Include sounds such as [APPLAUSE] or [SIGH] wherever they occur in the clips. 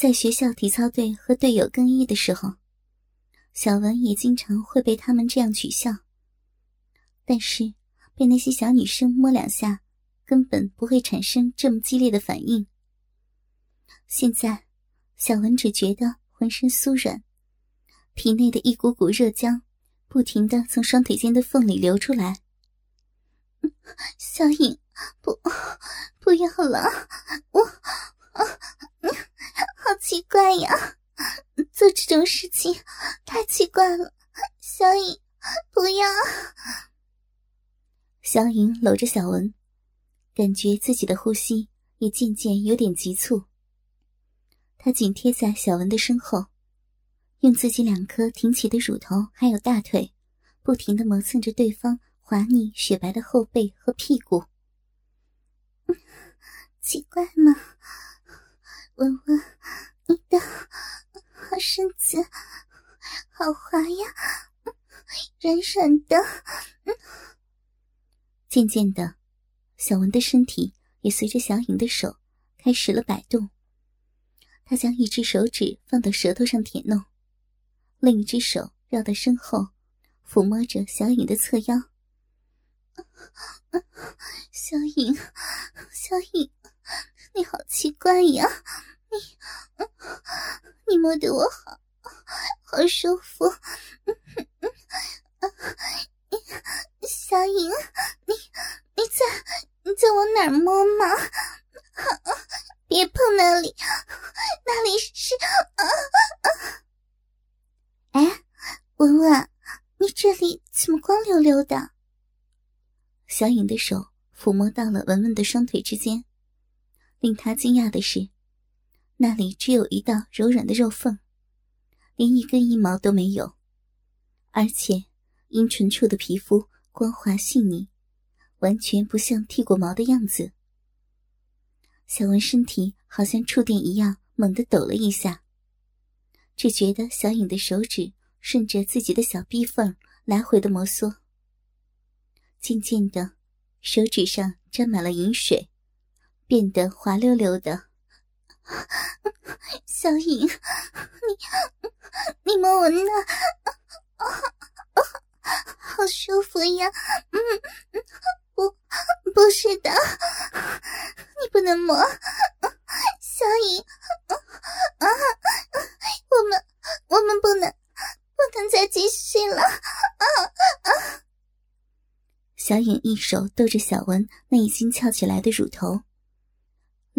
在学校体操队和队友更衣的时候，小文也经常会被他们这样取笑。但是被那些小女生摸两下，根本不会产生这么激烈的反应。现在，小文只觉得浑身酥软，体内的一股股热浆不停的从双腿间的缝里流出来。[LAUGHS] 小颖，不，不要了，我，[LAUGHS] 好奇怪呀，做这种事情太奇怪了。小颖，不要。小颖搂着小文，感觉自己的呼吸也渐渐有点急促。她紧贴在小文的身后，用自己两颗挺起的乳头还有大腿，不停的磨蹭着对方。滑腻雪白的后背和屁股，[LAUGHS] 奇怪吗？文文，你的好身子好滑呀，软软的。渐渐的，小文的身体也随着小颖的手开始了摆动。他将一只手指放到舌头上舔弄，另一只手绕到身后，抚摸着小颖的侧腰。[LAUGHS] 小颖，小颖，你好奇怪呀！你，你摸得我好，好舒服。小颖，你你在你在往哪摸吗？别碰那里，那里是……哎，文文，你这里怎么光溜溜的？小颖的手抚摸到了文文的双腿之间，令他惊讶的是，那里只有一道柔软的肉缝，连一根阴毛都没有，而且阴唇处的皮肤光滑细腻，完全不像剃过毛的样子。小文身体好像触电一样，猛地抖了一下，只觉得小颖的手指顺着自己的小臂缝来回的摩挲。渐渐的，手指上沾满了银水，变得滑溜溜的。小颖，你你摸我那，好舒服呀！嗯，不，不是的，你不能摸，小颖，啊，我们我们不能不能再继续了，啊啊！小颖一手逗着小文那已经翘起来的乳头，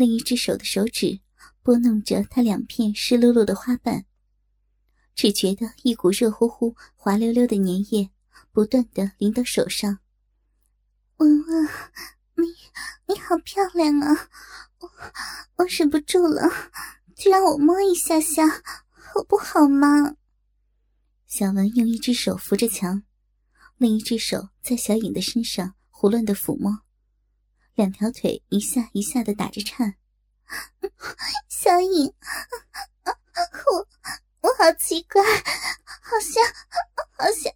另一只手的手指拨弄着她两片湿漉漉的花瓣，只觉得一股热乎乎、滑溜溜的粘液不断的淋到手上。文文，你你好漂亮啊！我我忍不住了，就让我摸一下下，好不好嘛？小文用一只手扶着墙。另一只手在小颖的身上胡乱的抚摸，两条腿一下一下的打着颤。[LAUGHS] 小颖，我我好奇怪，好像好像，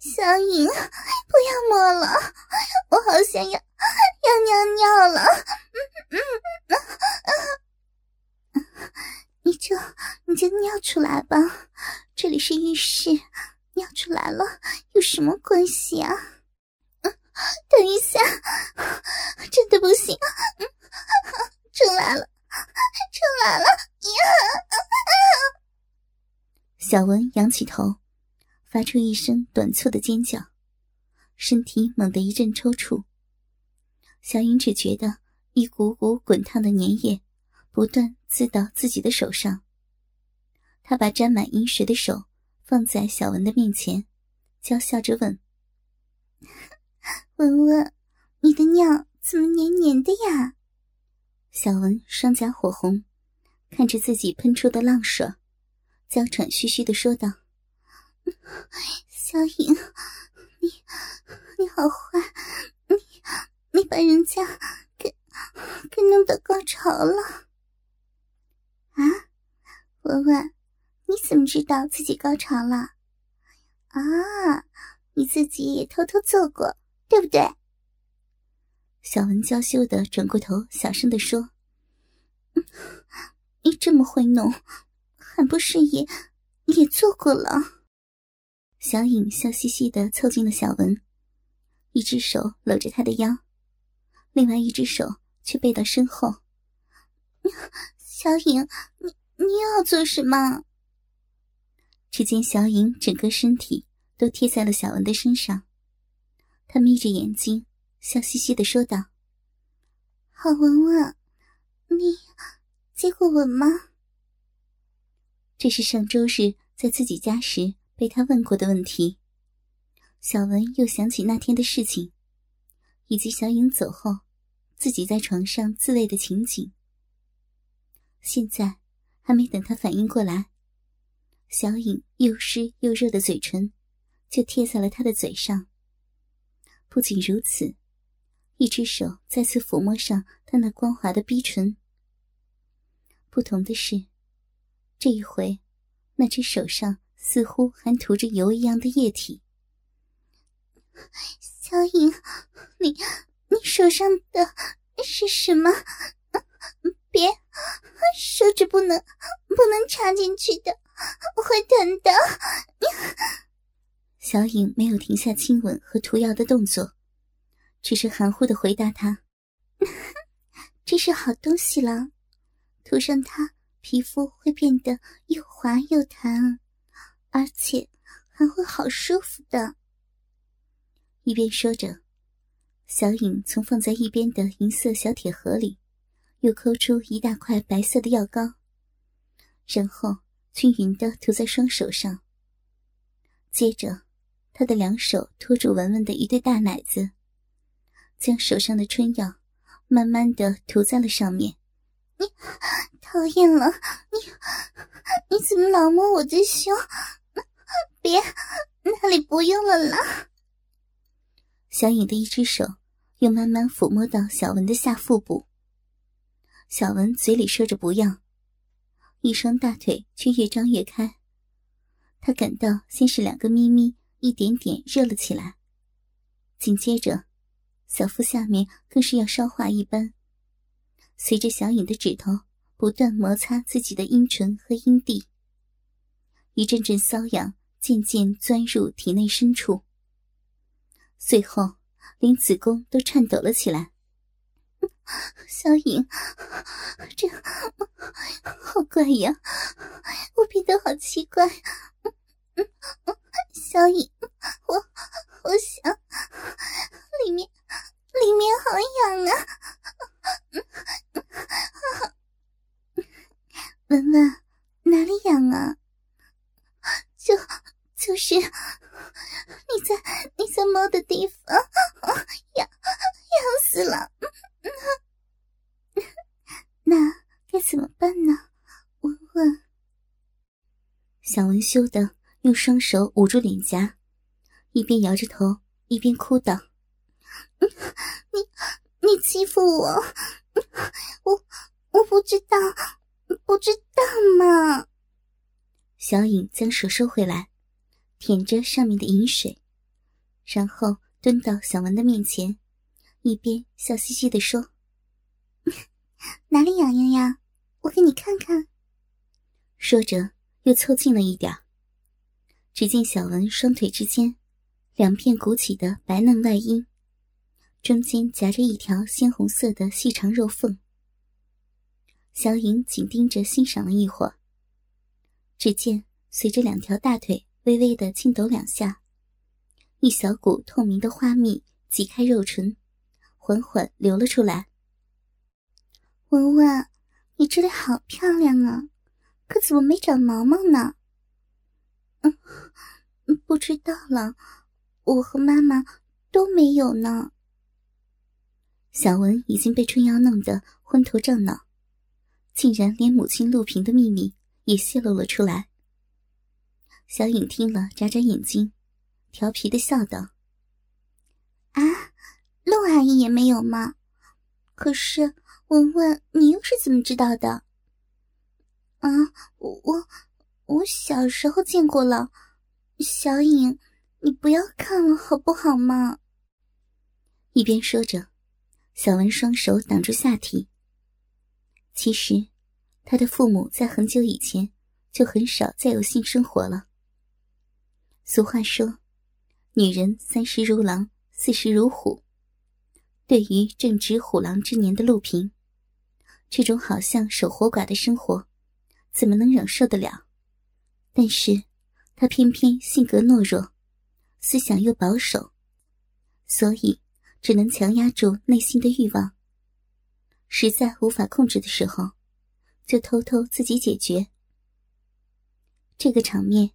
小颖，不要摸了，我好想要要尿尿了。[LAUGHS] 你就你就尿出来吧，这里是浴室。尿出来了有什么关系啊？等一下，真的不行，出来了，出来了！呀！小文仰起头，发出一声短促的尖叫，身体猛地一阵抽搐。小颖只觉得一股股滚烫的粘液不断滋到自己的手上，她把沾满阴水的手。放在小文的面前，娇笑着问：“文文，你的尿怎么黏黏的呀？”小文双颊火红，看着自己喷出的浪水，娇喘吁吁的说道：“小颖，你你好坏，你你把人家给给弄到高潮了啊，文文。”你怎么知道自己高潮了？啊，你自己也偷偷做过，对不对？小文娇羞的转过头，小声的说：“你这么会弄，还不是也也做过了？小影笑嘻嘻的凑近了小文，一只手搂着他的腰，另外一只手却背到身后。小影，你你要做什么？只见小影整个身体都贴在了小文的身上，他眯着眼睛，笑嘻嘻的说道：“好文文，你接过吻吗？”这是上周日在自己家时。被他问过的问题，小文又想起那天的事情，以及小影走后自己在床上自慰的情景。现在还没等他反应过来，小影又湿又热的嘴唇就贴在了他的嘴上。不仅如此，一只手再次抚摸上他那光滑的逼唇。不同的是，这一回，那只手上。似乎还涂着油一样的液体。小影，你你手上的是什么？别，手指不能不能插进去的，会疼的。小影没有停下亲吻和涂药的动作，只是含糊的回答他：“ [LAUGHS] 这是好东西了，涂上它，皮肤会变得又滑又弹。”而且还会好舒服的。一边说着，小影从放在一边的银色小铁盒里，又抠出一大块白色的药膏，然后均匀的涂在双手上。接着，他的两手托住文文的一对大奶子，将手上的春药慢慢的涂在了上面。你讨厌了，你你怎么老摸我的胸？别，那里不用了啦。小影的一只手又慢慢抚摸到小文的下腹部。小文嘴里说着不要，一双大腿却越张越开。他感到先是两个咪咪一点点热了起来，紧接着，小腹下面更是要烧化一般。随着小影的指头不断摩擦自己的阴唇和阴蒂。一阵阵瘙痒渐渐钻入体内深处，最后连子宫都颤抖了起来。小影，这好怪呀，我变得好奇怪。[LAUGHS] 小影，我我想里面里面好痒啊！文文，哪里痒啊？就就是你在你在摸的地方，痒痒死了。那该怎么办呢？文文，小文羞的用双手捂住脸颊，一边摇着头一边哭道：“你你欺负我，我我不知道，不知道嘛。”小影将手收回来，舔着上面的饮水，然后蹲到小文的面前，一边笑嘻嘻的说：“哪里痒痒呀？我给你看看。”说着又凑近了一点。只见小文双腿之间，两片鼓起的白嫩外阴，中间夹着一条鲜红色的细长肉缝。小影紧盯着欣赏了一会儿。只见随着两条大腿微微的轻抖两下，一小股透明的花蜜挤开肉唇，缓缓流了出来。文文，你这里好漂亮啊，可怎么没长毛毛呢？嗯，不知道了，我和妈妈都没有呢。小文已经被春瑶弄得昏头胀脑，竟然连母亲陆平的秘密。也泄露了出来。小影听了，眨眨眼睛，调皮的笑道：“啊，陆阿姨也没有吗？可是文文，你又是怎么知道的？”“啊，我我我小时候见过了。”小影，你不要看了好不好嘛？一边说着，小文双手挡住下体。其实他的父母在很久以前就很少再有性生活了。俗话说：“女人三十如狼，四十如虎。”对于正值虎狼之年的陆平，这种好像守活寡的生活，怎么能忍受得了？但是，他偏偏性格懦弱，思想又保守，所以只能强压住内心的欲望。实在无法控制的时候，就偷偷自己解决。这个场面，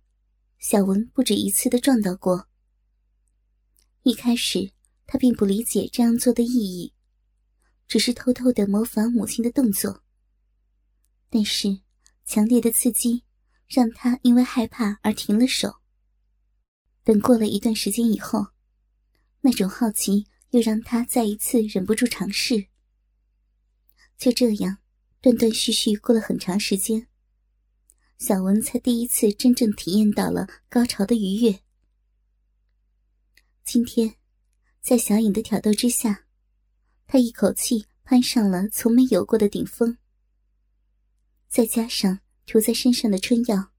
小文不止一次的撞到过。一开始，他并不理解这样做的意义，只是偷偷的模仿母亲的动作。但是，强烈的刺激让他因为害怕而停了手。等过了一段时间以后，那种好奇又让他再一次忍不住尝试。就这样，断断续续过了很长时间，小文才第一次真正体验到了高潮的愉悦。今天，在小影的挑逗之下，他一口气攀上了从没有过的顶峰。再加上涂在身上的春药，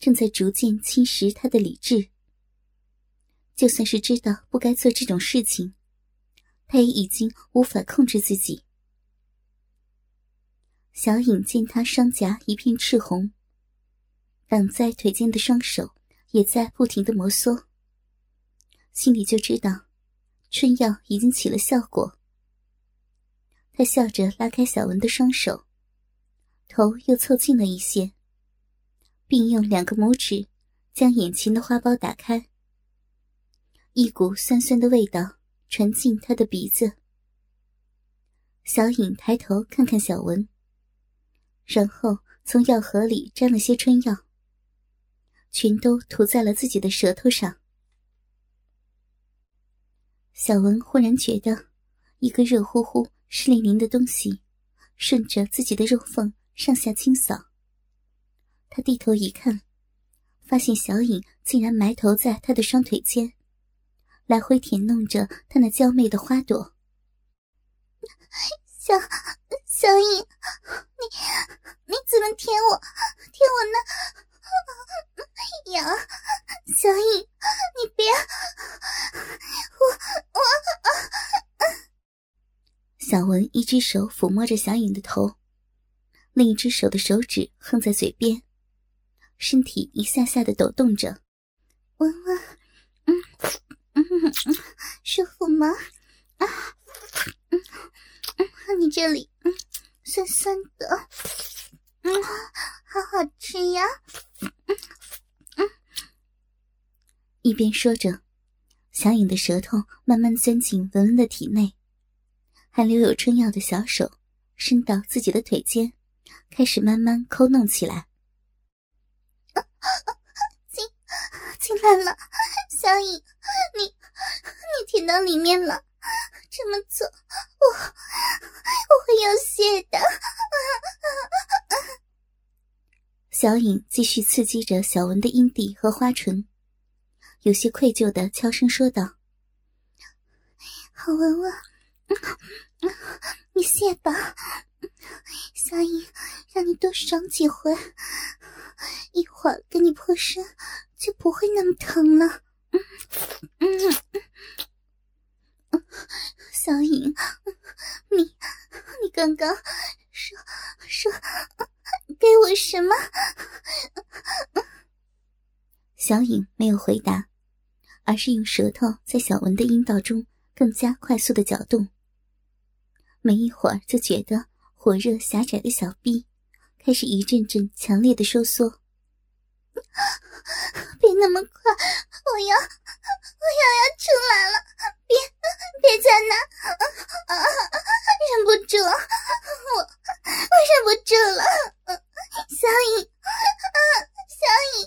正在逐渐侵蚀他的理智。就算是知道不该做这种事情，他也已经无法控制自己。小影见他双颊一片赤红，挡在腿间的双手也在不停的摩挲，心里就知道春药已经起了效果。他笑着拉开小文的双手，头又凑近了一些，并用两个拇指将眼前的花苞打开，一股酸酸的味道传进他的鼻子。小影抬头看看小文。然后从药盒里沾了些春药，全都涂在了自己的舌头上。小文忽然觉得，一个热乎乎、湿淋淋的东西顺着自己的肉缝上下清扫。他低头一看，发现小影竟然埋头在他的双腿间，来回舔弄着他那娇媚的花朵。小小影，你你怎么舔我？舔我那痒？小影，你别！我我……小文一只手抚摸着小影的头，另一只手的手指横在嘴边，身体一下下的抖动着。文文，嗯嗯嗯，舒服吗？啊，嗯。你这里，嗯，酸酸的，嗯，好好吃呀，嗯嗯。一边说着，小影的舌头慢慢钻进文文的体内，还留有春药的小手伸到自己的腿间，开始慢慢抠弄起来。进进来了，小影，你你舔到里面了。这么做，我我会有血的。小影继续刺激着小文的阴蒂和花唇，有些愧疚的悄声说道：“好闻闻，你谢吧，小影，让你多爽几回，一会儿给你破身就不会那么疼了。”嗯嗯。小影，你你刚刚说说给我什么？小影没有回答，而是用舌头在小文的阴道中更加快速的搅动。没一会儿，就觉得火热狭窄的小臂开始一阵阵强烈的收缩。别那么快，我要我要要出来了！别别在那，忍不住，我我忍不住了，小影，啊，小颖，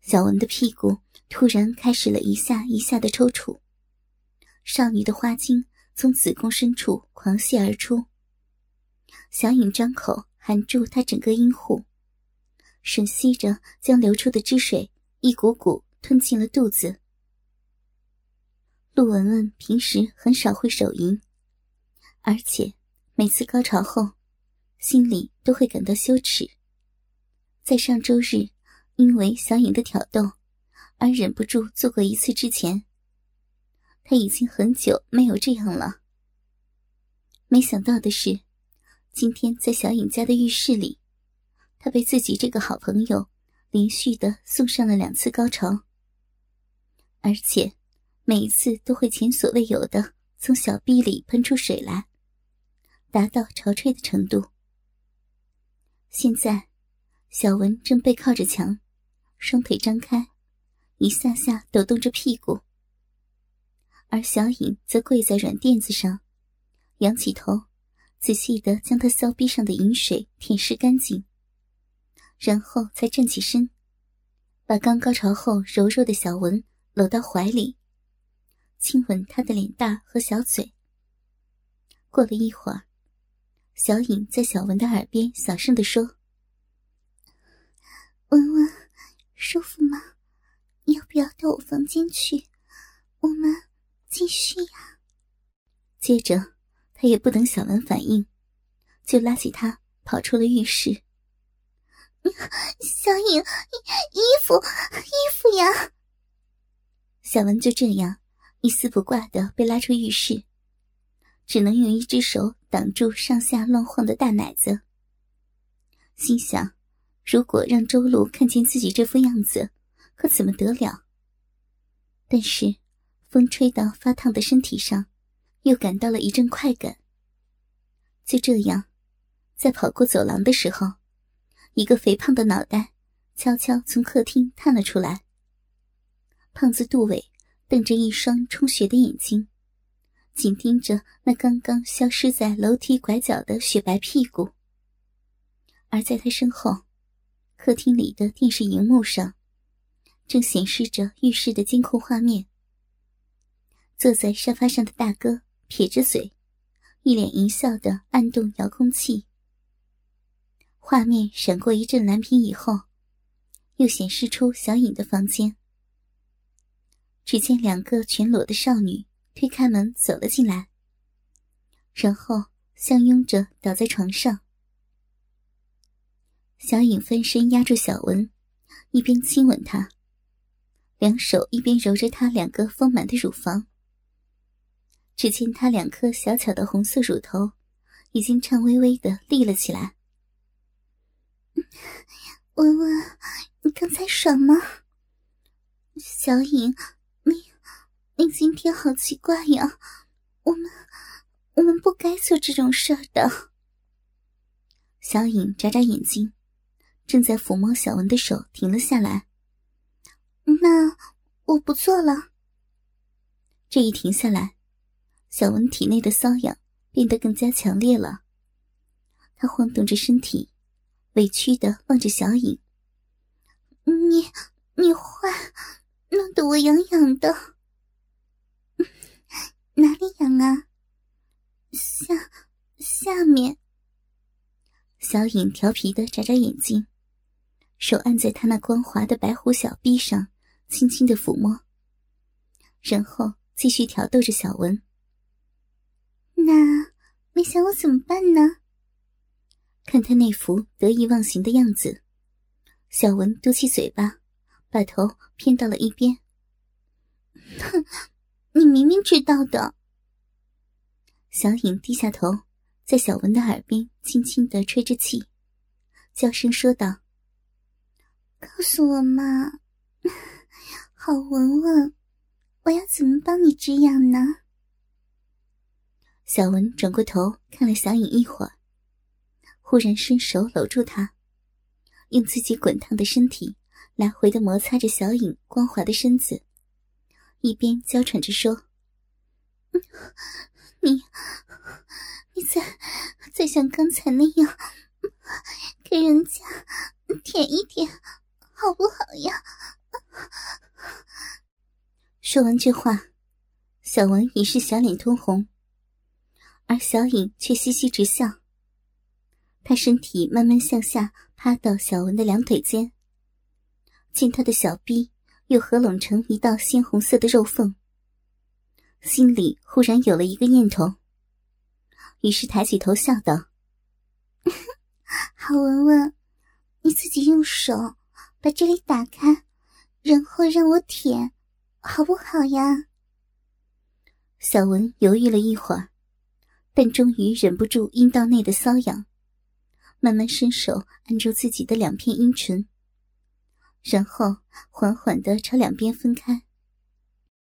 小文的屁股突然开始了一下一下的抽搐，少女的花精从子宫深处狂泻而出，小影张口。含住他整个阴户，吮吸着将流出的汁水一股股吞进了肚子。陆文文平时很少会手淫，而且每次高潮后，心里都会感到羞耻。在上周日，因为小颖的挑逗，而忍不住做过一次之前，他已经很久没有这样了。没想到的是，今天在小颖家的浴室里，他被自己这个好朋友连续的送上了两次高潮，而且每一次都会前所未有的从小臂里喷出水来。达到潮吹的程度。现在，小文正背靠着墙，双腿张开，一下下抖动着屁股；而小颖则跪在软垫子上，仰起头，仔细的将他骚逼上的饮水舔舐干净，然后才站起身，把刚高潮后柔弱的小文搂到怀里，亲吻他的脸蛋和小嘴。过了一会儿。小颖在小文的耳边小声的说：“文文，舒服吗？要不要到我房间去？我们继续呀。”接着，他也不等小文反应，就拉起他跑出了浴室。[LAUGHS] 小颖，衣服，衣服呀！小文就这样一丝不挂的被拉出浴室。只能用一只手挡住上下乱晃的大奶子，心想：如果让周露看见自己这副样子，可怎么得了？但是，风吹到发烫的身体上，又感到了一阵快感。就这样，在跑过走廊的时候，一个肥胖的脑袋悄悄从客厅探了出来。胖子杜伟瞪着一双充血的眼睛。紧盯着那刚刚消失在楼梯拐角的雪白屁股，而在他身后，客厅里的电视荧幕上正显示着浴室的监控画面。坐在沙发上的大哥撇着嘴，一脸淫笑的按动遥控器。画面闪过一阵蓝屏以后，又显示出小颖的房间。只见两个全裸的少女。推开门走了进来，然后相拥着倒在床上。小颖翻身压住小文，一边亲吻他，两手一边揉着他两个丰满的乳房。只见他两颗小巧的红色乳头已经颤巍巍的立了起来。文文，你刚才爽吗？小颖。你你今天好奇怪呀，我们我们不该做这种事的。小颖眨眨眼睛，正在抚摸小文的手停了下来。那我不做了。这一停下来，小文体内的瘙痒变得更加强烈了。他晃动着身体，委屈的望着小颖：“你你坏，弄得我痒痒的。[LAUGHS] ”哪里痒啊？下下面。小颖调皮的眨眨眼睛，手按在他那光滑的白虎小臂上，轻轻的抚摸，然后继续挑逗着小文。那你想我怎么办呢？看他那副得意忘形的样子，小文嘟起嘴巴，把头偏到了一边。哼。你明明知道的。小颖低下头，在小文的耳边轻轻的吹着气，娇声说道：“告诉我嘛，[LAUGHS] 好文文，我要怎么帮你止痒呢？”小文转过头看了小影一会儿，忽然伸手搂住她，用自己滚烫的身体来回的摩擦着小影光滑的身子。一边娇喘着说：“你，你再再像刚才那样，给人家舔一舔，好不好呀？”说完这话，小文已是小脸通红，而小颖却嘻嘻直笑。她身体慢慢向下趴到小文的两腿间，见他的小臂。又合拢成一道鲜红色的肉缝，心里忽然有了一个念头：于是抬起头笑道：“ [LAUGHS] 好文文，你自己用手把这里打开，然后让我舔，好不好呀？”小文犹豫了一会儿，但终于忍不住阴道内的瘙痒，慢慢伸手按住自己的两片阴唇，然后缓缓的朝两边分开。